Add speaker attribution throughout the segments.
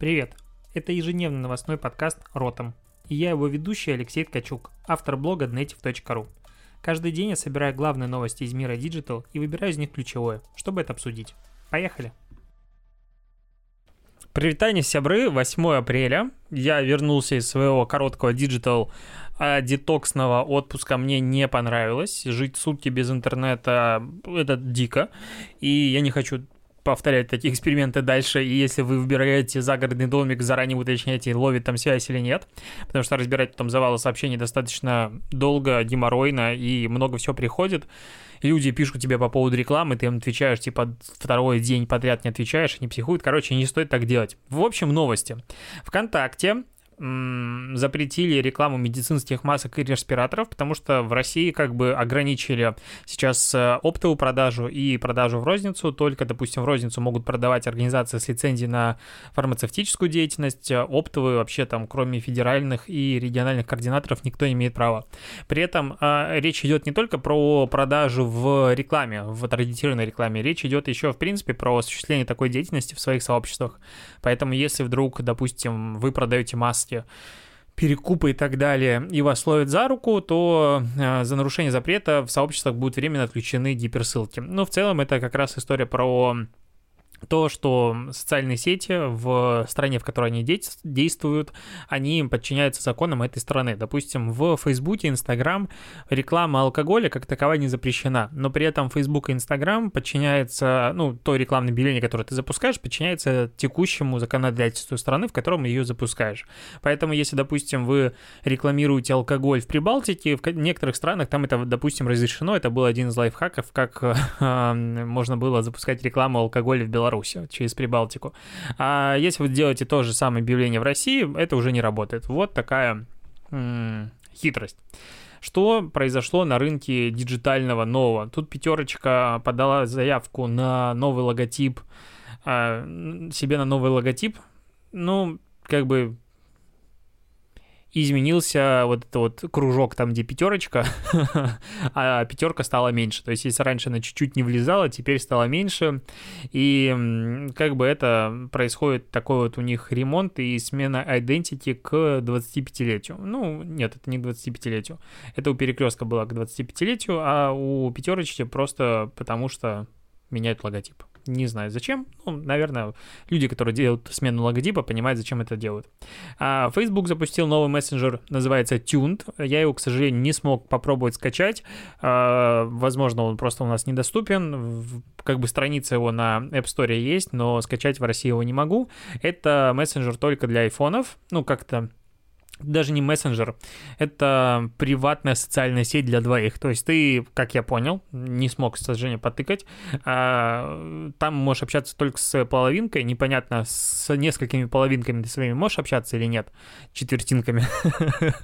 Speaker 1: Привет! Это ежедневный новостной подкаст «Ртом». И я его ведущий Алексей Ткачук, автор блога dnative.ru. Каждый день я собираю главные новости из мира Digital и выбираю из них ключевое, чтобы это обсудить. Поехали! Прывітанне, сябры, 8 апреля. Я вернулся из своего короткого digital а detox ного отпуска мне не понравилось. Жить сутки без интернета — это дико. И я не хочу повторять такие эксперименты дальше, и если вы выбираете загородный домик, заранее уточняйте, ловит там связь или нет, потому что разбирать потом завалы сообщений достаточно долго, геморройно, и много всего приходит. Люди пишут тебе по поводу рекламы, ты им отвечаешь, типа, второй день подряд не отвечаешь, они психуют. Короче, не стоит так делать. В общем, новости. ВКонтакте запретили рекламу медицинских масок и респираторов, потому что в России как бы ограничили сейчас э, оптовую продажу и продажу в розницу. Только, допустим, в розницу могут продавать организации с лицензией на фармацевтическую деятельность. Оптовые вообще там, кроме федеральных и региональных координаторов, никто не имеет права. При этом э, речь идет не только про продажу в рекламе, в таргетированной рекламе, речь идет еще, в принципе, про осуществление такой деятельности в своих сообществах. Поэтому если вдруг, допустим, вы продаете маски власти, перекупы и так далее, и вас ловят за руку, то э, за нарушение запрета в сообществах будут временно отключены гиперссылки. Но в целом это как раз история про то, что социальные сети в стране, в которой они действуют, они подчиняются законам этой страны. Допустим, в Фейсбуке, Инстаграм реклама алкоголя как таковая не запрещена, но при этом Фейсбук и Инстаграм подчиняются, ну, то рекламное объявление, которое ты запускаешь, подчиняется текущему законодательству страны, в котором ее запускаешь. Поэтому, если, допустим, вы рекламируете алкоголь в Прибалтике, в некоторых странах там это, допустим, разрешено, это был один из лайфхаков, как э, можно было запускать рекламу алкоголя в Беларуси Беларуси через Прибалтику. А если вы делаете то же самое объявление в России, это уже не работает. Вот такая м- хитрость. Что произошло на рынке диджитального нового? Тут пятерочка подала заявку на новый логотип, а, себе на новый логотип. Ну, как бы изменился вот этот вот кружок там, где пятерочка, а пятерка стала меньше. То есть, если раньше она чуть-чуть не влезала, теперь стала меньше. И как бы это происходит такой вот у них ремонт и смена identity к 25-летию. Ну, нет, это не к 25-летию. Это у перекрестка было к 25-летию, а у пятерочки просто потому что меняют логотип. Не знаю зачем. Ну, наверное, люди, которые делают смену логотипа, понимают, зачем это делают. А Facebook запустил новый мессенджер, называется Tuned. Я его, к сожалению, не смог попробовать скачать. А, возможно, он просто у нас недоступен. Как бы страница его на App Store есть, но скачать в России его не могу. Это мессенджер только для айфонов. Ну, как-то даже не мессенджер, это приватная социальная сеть для двоих. То есть ты, как я понял, не смог, к сожалению, потыкать, а, там можешь общаться только с половинкой, непонятно, с несколькими половинками ты своими можешь общаться или нет, четвертинками.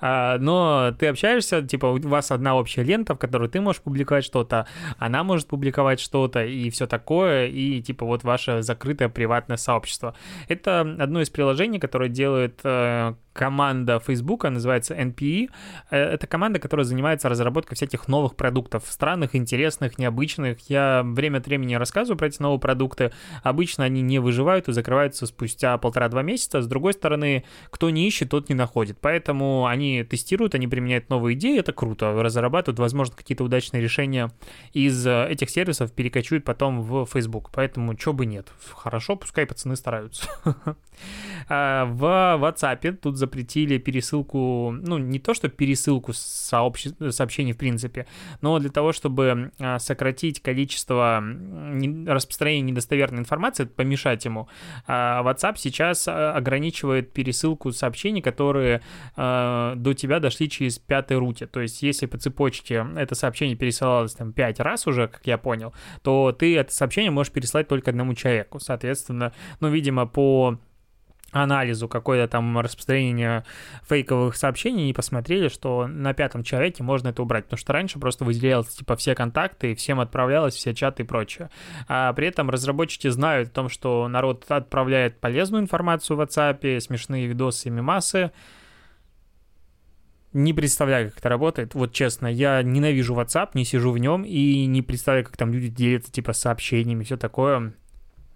Speaker 1: А, но ты общаешься, типа у вас одна общая лента, в которой ты можешь публиковать что-то, она может публиковать что-то и все такое, и типа вот ваше закрытое приватное сообщество. Это одно из приложений, которое делает э, команда Facebook, называется NPE. Э, это команда, которая занимается разработкой всяких новых продуктов, странных, интересных, необычных. Я время от времени рассказываю про эти новые продукты. Обычно они не выживают и закрываются спустя полтора-два месяца. С другой стороны, кто не ищет, тот не находит. Поэтому они тестируют, они применяют новые идеи, это круто. Разрабатывают, возможно, какие-то удачные решения из э, этих сервисов перекочуют потом в Facebook. Поэтому чего бы нет. Хорошо, пускай пацаны стараются. А, в WhatsApp тут запретили пересылку, ну, не то, что пересылку сообщ... сообщений в принципе, но для того, чтобы а, сократить количество распространения недостоверной информации, помешать ему, а, WhatsApp сейчас ограничивает пересылку сообщений, которые до тебя дошли через пятой руте. То есть, если по цепочке это сообщение пересылалось там пять раз уже, как я понял, то ты это сообщение можешь переслать только одному человеку. Соответственно, ну, видимо, по анализу какое-то там распространение фейковых сообщений не посмотрели, что на пятом человеке можно это убрать, потому что раньше просто выделялось типа все контакты, всем отправлялось, все чаты и прочее. А при этом разработчики знают о том, что народ отправляет полезную информацию в WhatsApp, смешные видосы, мемасы, не представляю, как это работает. Вот честно, я ненавижу WhatsApp, не сижу в нем и не представляю, как там люди делятся типа сообщениями, все такое.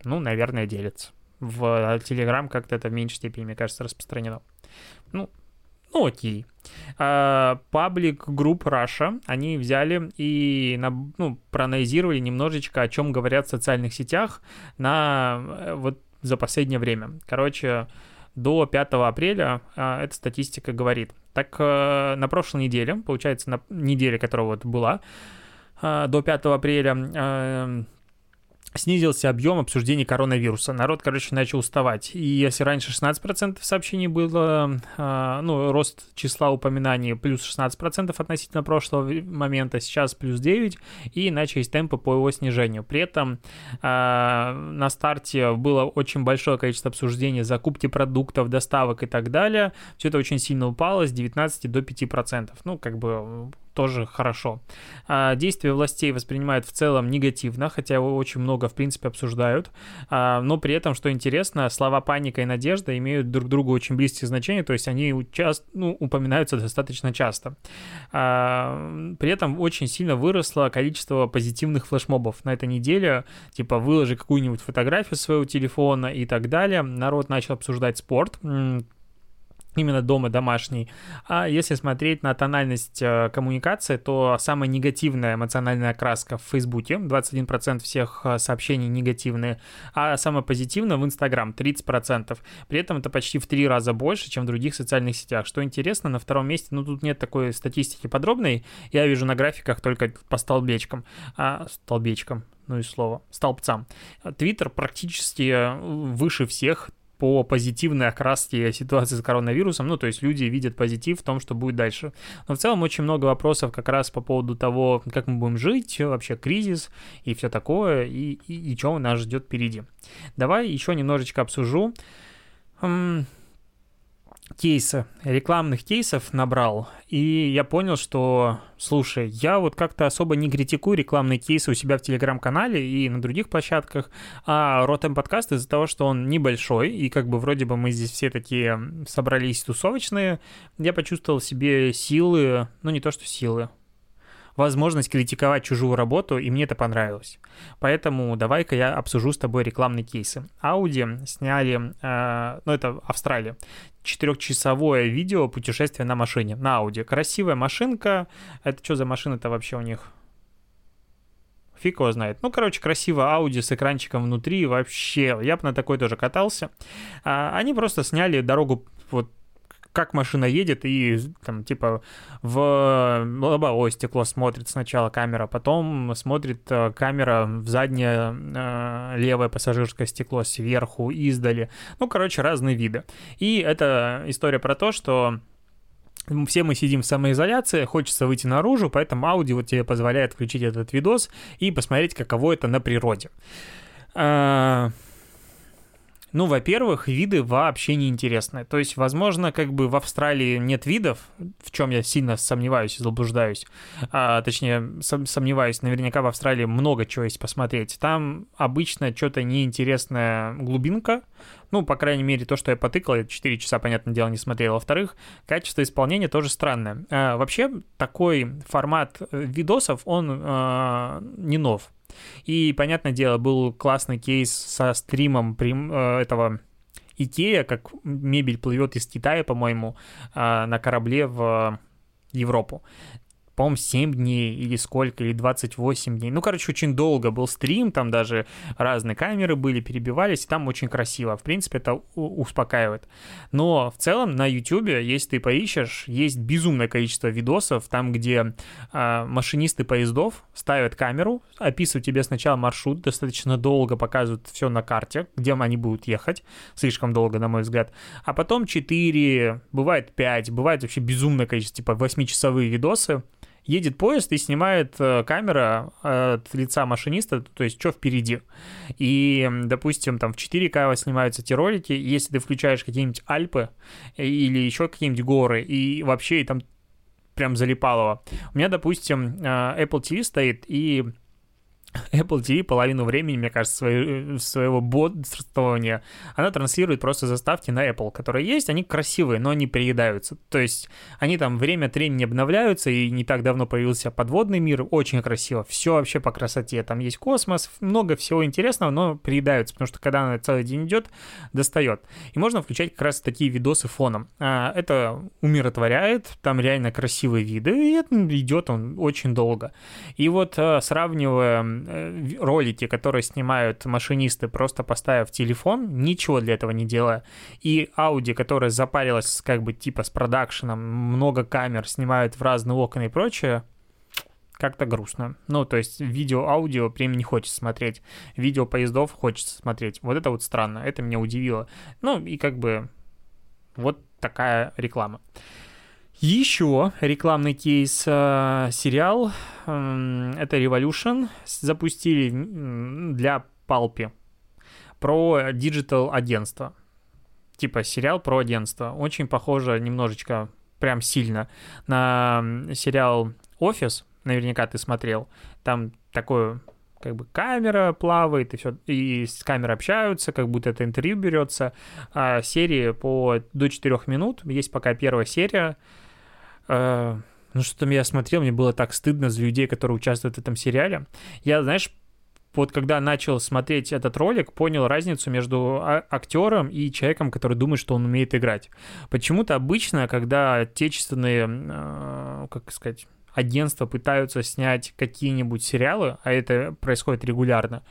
Speaker 1: Ну, наверное, делятся В Telegram как-то это в меньшей степени, мне кажется, распространено. Ну, ну окей. Паблик групп Russia, они взяли и ну, проанализировали немножечко, о чем говорят в социальных сетях на э, вот за последнее время. Короче, до 5 апреля а, эта статистика говорит. Так э, на прошлой неделе, получается, на неделе, которая вот была, а, до 5 апреля э, снизился объем обсуждений коронавируса. Народ, короче, начал уставать. И если раньше 16% сообщений было, э, ну, рост числа упоминаний плюс 16% относительно прошлого момента, сейчас плюс 9, и начались темпы по его снижению. При этом э, на старте было очень большое количество обсуждений закупки продуктов, доставок и так далее. Все это очень сильно упало с 19 до 5%. Ну, как бы тоже хорошо. А, действия властей воспринимают в целом негативно, хотя его очень много, в принципе, обсуждают. А, но при этом, что интересно, слова паника и надежда имеют друг другу очень близкие значения, то есть они часто, ну, упоминаются достаточно часто. А, при этом очень сильно выросло количество позитивных флешмобов на этой неделе, типа выложи какую-нибудь фотографию своего телефона и так далее. Народ начал обсуждать спорт, именно дома домашний. А если смотреть на тональность э, коммуникации, то самая негативная эмоциональная окраска в Фейсбуке, 21% всех э, сообщений негативные, а самая позитивная в Инстаграм, 30%. При этом это почти в три раза больше, чем в других социальных сетях. Что интересно, на втором месте, ну тут нет такой статистики подробной, я вижу на графиках только по столбечкам, а, столбечкам, ну и слово, столбцам. Твиттер практически э, выше всех, по позитивной окраске ситуации с коронавирусом, ну, то есть люди видят позитив в том, что будет дальше. Но в целом очень много вопросов как раз по поводу того, как мы будем жить, вообще кризис и все такое, и, и, и что нас ждет впереди. Давай еще немножечко обсужу кейсы, рекламных кейсов набрал, и я понял, что, слушай, я вот как-то особо не критикую рекламные кейсы у себя в Телеграм-канале и на других площадках, а Ротем подкаст из-за того, что он небольшой, и как бы вроде бы мы здесь все такие собрались тусовочные, я почувствовал себе силы, ну не то что силы, возможность критиковать чужую работу, и мне это понравилось. Поэтому давай-ка я обсужу с тобой рекламные кейсы. Audi сняли, э, ну это Австралия, четырехчасовое видео путешествия на машине, на Audi. Красивая машинка. Это что за машина-то вообще у них? Фиг его знает. Ну, короче, красиво Audi с экранчиком внутри. Вообще, я бы на такой тоже катался. А, они просто сняли дорогу вот как машина едет, и там типа в лобовое стекло смотрит сначала камера, потом смотрит э, камера в заднее э, левое пассажирское стекло сверху, издали. Ну, короче, разные виды. И это история про то, что все мы сидим в самоизоляции, хочется выйти наружу, поэтому Audi вот тебе позволяет включить этот видос и посмотреть, каково это на природе. Ну, во-первых, виды вообще не интересны. То есть, возможно, как бы в Австралии нет видов, в чем я сильно сомневаюсь заблуждаюсь. А, точнее, сом- сомневаюсь, наверняка в Австралии много чего есть посмотреть. Там обычно что-то неинтересная глубинка, ну, по крайней мере, то, что я потыкал, я 4 часа, понятное дело, не смотрел. Во-вторых, качество исполнения тоже странное. А, вообще, такой формат э, видосов, он а, не нов. И, понятное дело, был классный кейс со стримом э, этого Икея, как мебель плывет из Китая, по-моему, э, на корабле в Европу по-моему, 7 дней или сколько, или 28 дней. Ну, короче, очень долго был стрим, там даже разные камеры были, перебивались, и там очень красиво. В принципе, это успокаивает. Но в целом на YouTube, если ты поищешь, есть безумное количество видосов, там, где э, машинисты поездов ставят камеру, описывают тебе сначала маршрут, достаточно долго показывают все на карте, где они будут ехать, слишком долго, на мой взгляд, а потом 4, бывает 5, бывает вообще безумное количество, типа 8-часовые видосы, едет поезд и снимает э, камера от лица машиниста, то есть что впереди. И, допустим, там в 4К снимаются эти ролики, если ты включаешь какие-нибудь Альпы э, или еще какие-нибудь горы, и вообще и там прям залипалово. У меня, допустим, э, Apple TV стоит, и Apple TV половину времени, мне кажется, своего, своего бодрствования, она транслирует просто заставки на Apple, которые есть, они красивые, но они приедаются. То есть они там время от времени обновляются, и не так давно появился подводный мир, очень красиво, все вообще по красоте. Там есть космос, много всего интересного, но приедаются, потому что когда она целый день идет, достает. И можно включать как раз такие видосы фоном. А, это умиротворяет, там реально красивые виды, и это идет он очень долго. И вот а, сравнивая Э, ролики, которые снимают машинисты, просто поставив телефон, ничего для этого не делая, и Audi, которая запарилась как бы типа с продакшеном, много камер снимают в разные окна и прочее, как-то грустно. Ну, то есть видео-аудио прям не хочется смотреть. Видео поездов хочется смотреть. Вот это вот странно. Это меня удивило. Ну, и как бы вот такая реклама. Еще рекламный кейс э, сериал э, это Revolution запустили для Палпи про digital агентство. Типа сериал про агентство. Очень похоже немножечко, прям сильно, на сериал Офис. Наверняка ты смотрел. Там такое как бы камера плавает, и все, и с камерой общаются, как будто это интервью берется. А серии по до 4 минут, есть пока первая серия, Э, ну, что там я смотрел, мне было так стыдно за людей, которые участвуют в этом сериале. Я, знаешь, вот когда начал смотреть этот ролик, понял разницу между а, актером и человеком, который думает, что он умеет играть. Почему-то обычно, когда отечественные, э, как сказать, агентства пытаются снять какие-нибудь сериалы, а это происходит регулярно,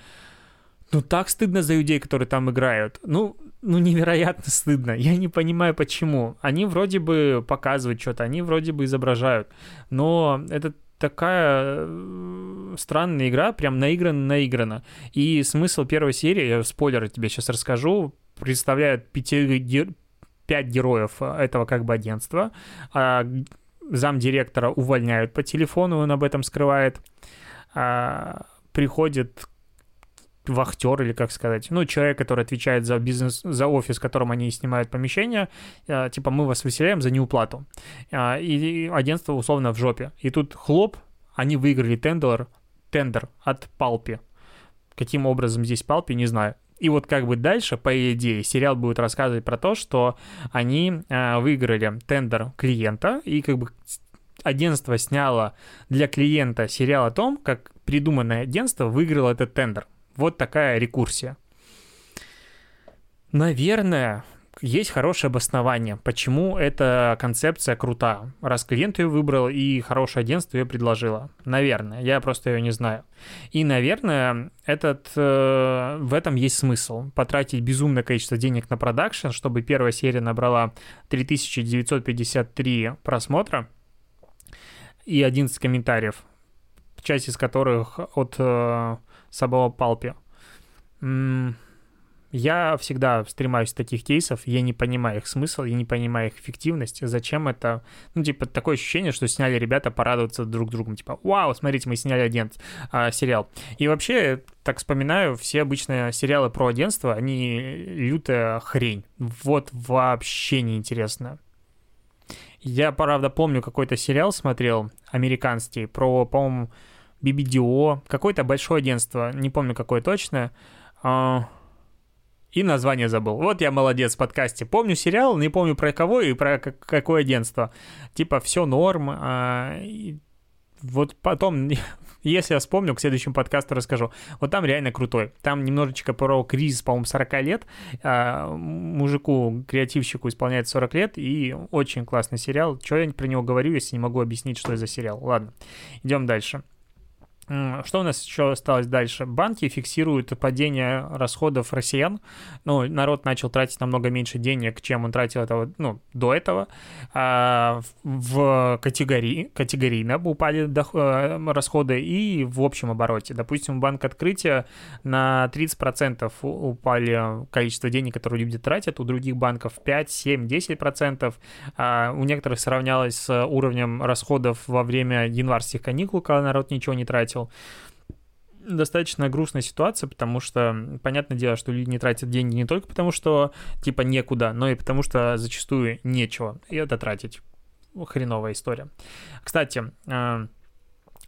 Speaker 1: ну так стыдно за людей, которые там играют. Ну, ну, невероятно стыдно. Я не понимаю, почему. Они вроде бы показывают что-то, они вроде бы изображают, но это такая э, странная игра, прям наиграна-наиграна. И смысл первой серии, я спойлеры тебе сейчас расскажу, представляет пяти, пять героев этого как бы агентства. А замдиректора увольняют по телефону, он об этом скрывает. А приходит вахтер или как сказать, ну, человек, который отвечает за бизнес, за офис, в котором они снимают помещение, э, типа мы вас выселяем за неуплату. Э, и агентство условно в жопе. И тут хлоп, они выиграли тендер, тендер от Палпи. Каким образом здесь Палпи, не знаю. И вот как бы дальше, по идее, сериал будет рассказывать про то, что они э, выиграли тендер клиента, и как бы агентство сняло для клиента сериал о том, как придуманное агентство выиграло этот тендер. Вот такая рекурсия. Наверное, есть хорошее обоснование, почему эта концепция крута. Раз клиент ее выбрал и хорошее агентство ее предложило. Наверное, я просто ее не знаю. И, наверное, этот, э, в этом есть смысл. Потратить безумное количество денег на продакшн, чтобы первая серия набрала 3953 просмотра и 11 комментариев, часть из которых от э, самого Палпи. Я всегда стремаюсь таких кейсов, я не понимаю их смысл, я не понимаю их эффективность, зачем это, ну, типа, такое ощущение, что сняли ребята порадоваться друг другу, типа, вау, смотрите, мы сняли агент а, сериал. И вообще, так вспоминаю, все обычные сериалы про агентство, они лютая хрень, вот вообще неинтересно. Я, правда, помню, какой-то сериал смотрел, американский, про, по-моему, BBDO, какое-то большое агентство, не помню какое точно, а, и название забыл. Вот я молодец в подкасте. Помню сериал, не помню про кого и про какое агентство. Типа все норм. А, вот потом, если я вспомню, к следующему подкасту расскажу. Вот там реально крутой. Там немножечко про кризис, по-моему, 40 лет. А, мужику, креативщику исполняется 40 лет, и очень классный сериал. Что я про него говорю, если не могу объяснить, что это за сериал? Ладно, идем дальше. Что у нас еще осталось дальше? Банки фиксируют падение расходов россиян. Ну, народ начал тратить намного меньше денег, чем он тратил этого, ну, до этого. А в категории, категорийно упали э, расходы и в общем обороте. Допустим, банк открытия на 30% упали количество денег, которые люди тратят, у других банков 5, 7, 10%. А у некоторых сравнялось с уровнем расходов во время январских каникул, когда народ ничего не тратил тратил. Достаточно грустная ситуация, потому что, понятное дело, что люди не тратят деньги не только потому, что, типа, некуда, но и потому, что зачастую нечего и это тратить. Хреновая история. Кстати, а,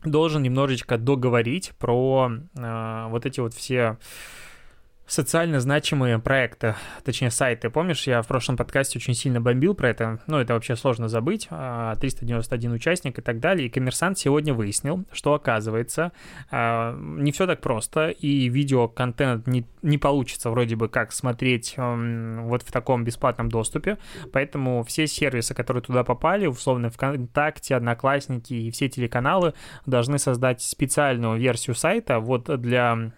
Speaker 1: должен немножечко договорить про э, вот эти вот все социально значимые проекты, точнее сайты. Помнишь, я в прошлом подкасте очень сильно бомбил про это, ну, это вообще сложно забыть, 391 а, участник и так далее, и коммерсант сегодня выяснил, что оказывается, а, не все так просто, и видеоконтент не, не получится вроде бы как смотреть вот в таком бесплатном доступе, поэтому все сервисы, которые туда попали, условно ВКонтакте, Одноклассники и все телеканалы должны создать специальную версию сайта вот для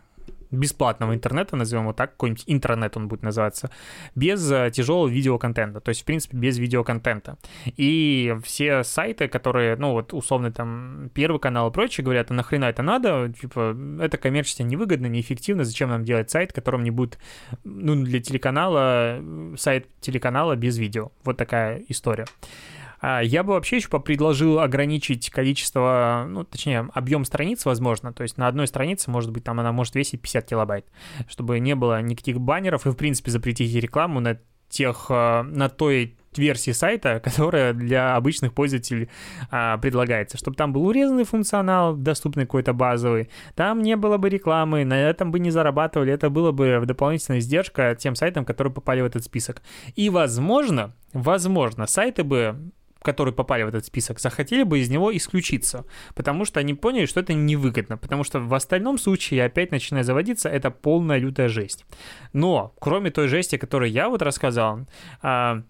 Speaker 1: бесплатного интернета, назовем его так, какой-нибудь интернет он будет называться, без э, тяжелого видеоконтента, то есть, в принципе, без видеоконтента. И все сайты, которые, ну, вот, условно, там, Первый канал и прочее говорят, а нахрена это надо, типа, это коммерчески невыгодно, неэффективно, зачем нам делать сайт, которым не будет, ну, для телеканала, э, сайт телеканала без видео. Вот такая история. А, я бы вообще еще предложил ограничить количество, ну, точнее, объем страниц, возможно. То есть на одной странице, может быть, там она может весить 50 килобайт, чтобы не было никаких баннеров и, в принципе, запретить рекламу на тех, а, на той версии сайта, которая для обычных пользователей а, предлагается, чтобы там был урезанный функционал, доступный какой-то базовый, там не было бы рекламы, на этом бы не зарабатывали, это было бы дополнительная издержка тем сайтам, которые попали в этот список. И, возможно, возможно, сайты бы которые попали в этот список, захотели бы из него исключиться, потому что они поняли, что это невыгодно, потому что в остальном случае, опять начиная заводиться, это полная лютая жесть. Но, кроме той жести, которую я вот рассказал, а,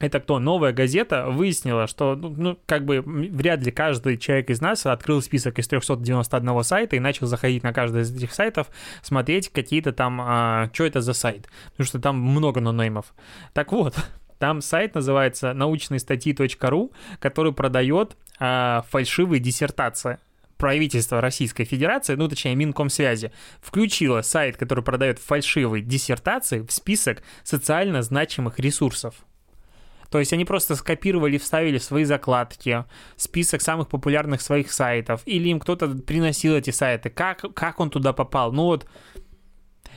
Speaker 1: это кто? Новая газета выяснила, что, ну, ну, как бы, вряд ли каждый человек из нас открыл список из 391 сайта и начал заходить на каждый из этих сайтов, смотреть какие-то там, а, что это за сайт, потому что там много нонеймов. Так вот, там сайт называется научные статьи.ру, который продает э, фальшивые диссертации правительство Российской Федерации, ну, точнее, Минкомсвязи, включило сайт, который продает фальшивые диссертации в список социально значимых ресурсов. То есть они просто скопировали, вставили в свои закладки список самых популярных своих сайтов, или им кто-то приносил эти сайты. Как, как он туда попал? Ну вот,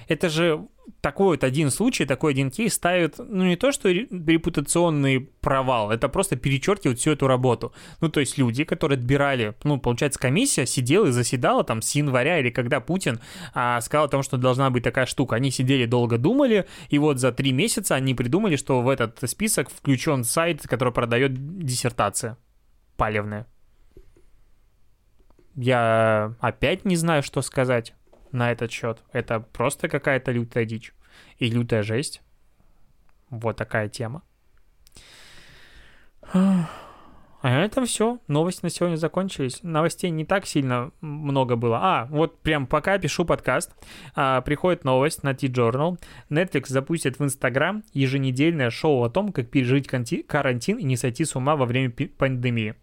Speaker 1: это же такой вот один случай, такой один кейс ставит, ну, не то, что репутационный провал, это просто перечеркивает всю эту работу. Ну, то есть люди, которые отбирали, ну, получается, комиссия сидела и заседала там с января или когда Путин а, сказал о том, что должна быть такая штука. Они сидели, долго думали, и вот за три месяца они придумали, что в этот список включен сайт, который продает диссертация палевная. Я опять не знаю, что сказать на этот счет. Это просто какая-то лютая дичь и лютая жесть. Вот такая тема. А это все. Новости на сегодня закончились. Новостей не так сильно много было. А, вот прям пока пишу подкаст, а, приходит новость на T-Journal. Netflix запустит в Instagram еженедельное шоу о том, как пережить карантин и не сойти с ума во время пандемии.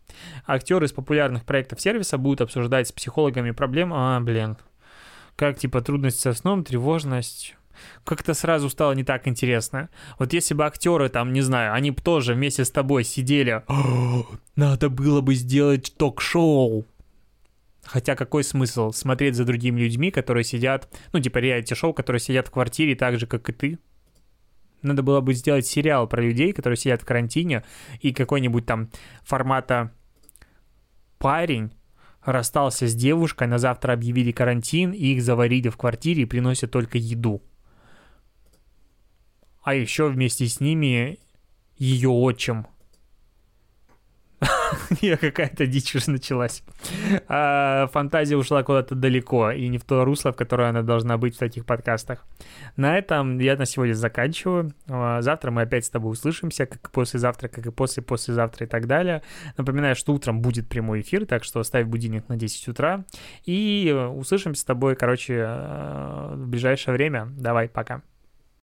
Speaker 1: Актеры из популярных проектов сервиса будут обсуждать с психологами проблемы. А, блин, как типа трудность со сном, тревожность, как-то сразу стало не так интересно. Вот если бы актеры там, не знаю, они бы тоже вместе с тобой сидели, надо было бы сделать ток-шоу. Хотя какой смысл смотреть за другими людьми, которые сидят, ну, типа реалити-шоу, которые сидят в квартире так же, как и ты? Надо было бы сделать сериал про людей, которые сидят в карантине, и какой-нибудь там формата парень расстался с девушкой, на завтра объявили карантин, и их заварили в квартире и приносят только еду. А еще вместе с ними ее отчим – Я какая-то дичь уже началась. А, фантазия ушла куда-то далеко, и не в то русло, в которое она должна быть в таких подкастах. На этом я на сегодня заканчиваю. А, завтра мы опять с тобой услышимся, как и послезавтра, как и после послезавтра и так далее. Напоминаю, что утром будет прямой эфир, так что ставь будильник на 10 утра. И услышимся с тобой, короче, а, в ближайшее время. Давай, пока.